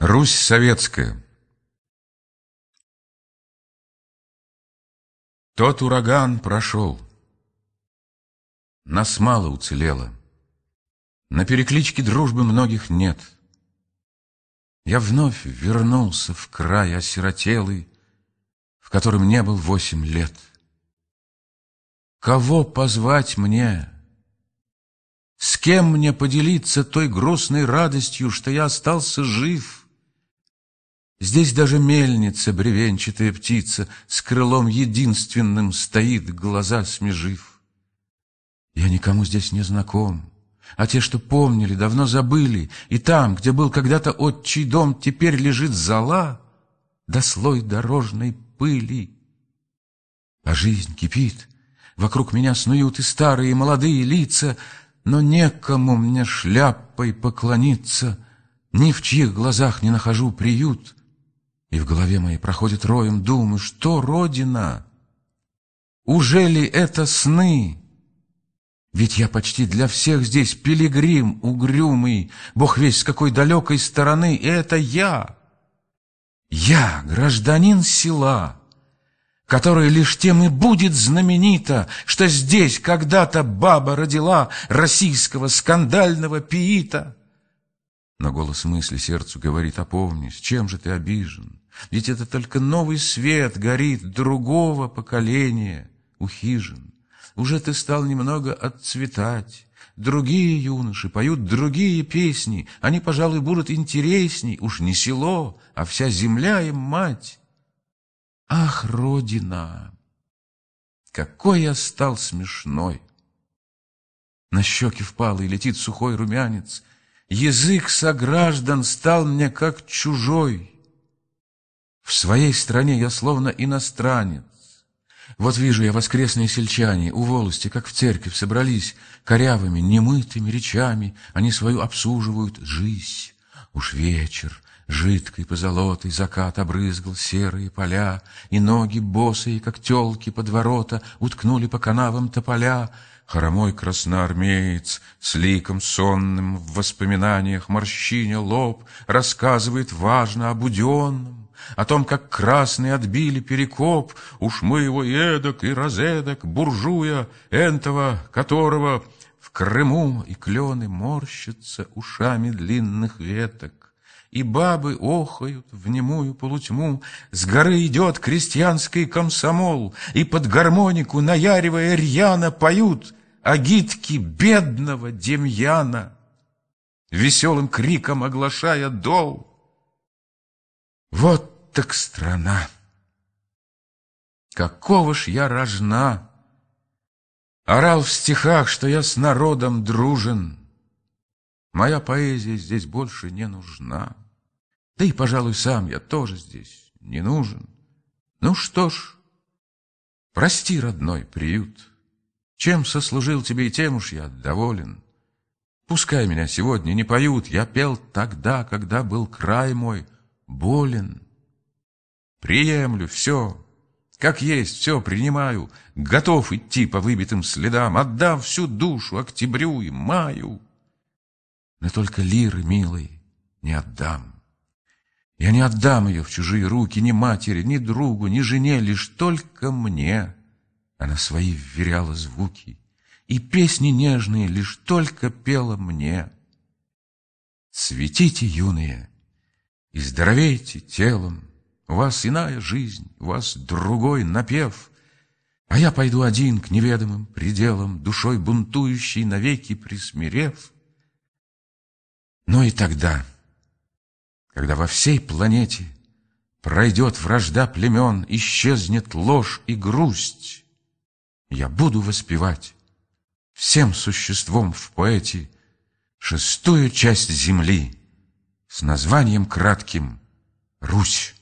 Русь советская Тот ураган прошел. Нас мало уцелело. На перекличке дружбы многих нет. Я вновь вернулся в край осиротелый, В котором не был восемь лет. Кого позвать мне? С кем мне поделиться той грустной радостью, Что я остался жив? Здесь даже мельница, бревенчатая птица, С крылом единственным стоит, глаза смежив. Я никому здесь не знаком, А те, что помнили, давно забыли, И там, где был когда-то отчий дом, Теперь лежит зола да слой дорожной пыли. А жизнь кипит, вокруг меня снуют И старые, и молодые лица, Но некому мне шляпой поклониться, Ни в чьих глазах не нахожу приют — и в голове моей проходит роем думы, что Родина? Уже ли это сны? Ведь я почти для всех здесь пилигрим угрюмый, Бог весь с какой далекой стороны, и это я. Я гражданин села, которое лишь тем и будет знаменито, Что здесь когда-то баба родила российского скандального пиита. Но голос мысли сердцу говорит, опомнись, чем же ты обижен? Ведь это только новый свет горит другого поколения у хижин. Уже ты стал немного отцветать. Другие юноши поют другие песни. Они, пожалуй, будут интересней. Уж не село, а вся земля им мать. Ах, Родина! Какой я стал смешной! На щеки впал и летит сухой румянец. Язык сограждан стал мне как чужой. В своей стране я словно иностранец. Вот вижу я воскресные сельчане у волости, как в церковь, собрались корявыми, немытыми речами, они свою обсуживают жизнь. Уж вечер, жидкой позолотой закат обрызгал серые поля, и ноги босые, как телки под ворота, уткнули по канавам тополя, Хромой красноармеец с ликом сонным в воспоминаниях морщиня лоб рассказывает важно о буденном, о том, как красные отбили перекоп, уж мы его эдак и разэдак, буржуя, энтова, которого в Крыму и клены морщатся ушами длинных веток. И бабы охают в немую полутьму, С горы идет крестьянский комсомол, И под гармонику, наяривая рьяно, Поют агитки бедного Демьяна, Веселым криком оглашая дол. Вот так страна! Какого ж я рожна! Орал в стихах, что я с народом дружен. Моя поэзия здесь больше не нужна. Да и, пожалуй, сам я тоже здесь не нужен. Ну что ж, прости, родной приют. Чем сослужил тебе и тем уж я доволен. Пускай меня сегодня не поют, я пел тогда, когда был край мой — болен. Приемлю все, как есть, все принимаю, готов идти по выбитым следам, отдам всю душу октябрю и маю. Но только лиры, милой, не отдам. Я не отдам ее в чужие руки ни матери, ни другу, ни жене, лишь только мне. Она свои вверяла звуки, и песни нежные лишь только пела мне. Светите, юные, и здоровейте телом, у вас иная жизнь, у вас другой напев, А я пойду один к неведомым пределам, Душой бунтующей навеки присмирев. Но и тогда, когда во всей планете Пройдет вражда племен, исчезнет ложь и грусть, Я буду воспевать всем существом в поэте Шестую часть земли — с названием кратким «Русь».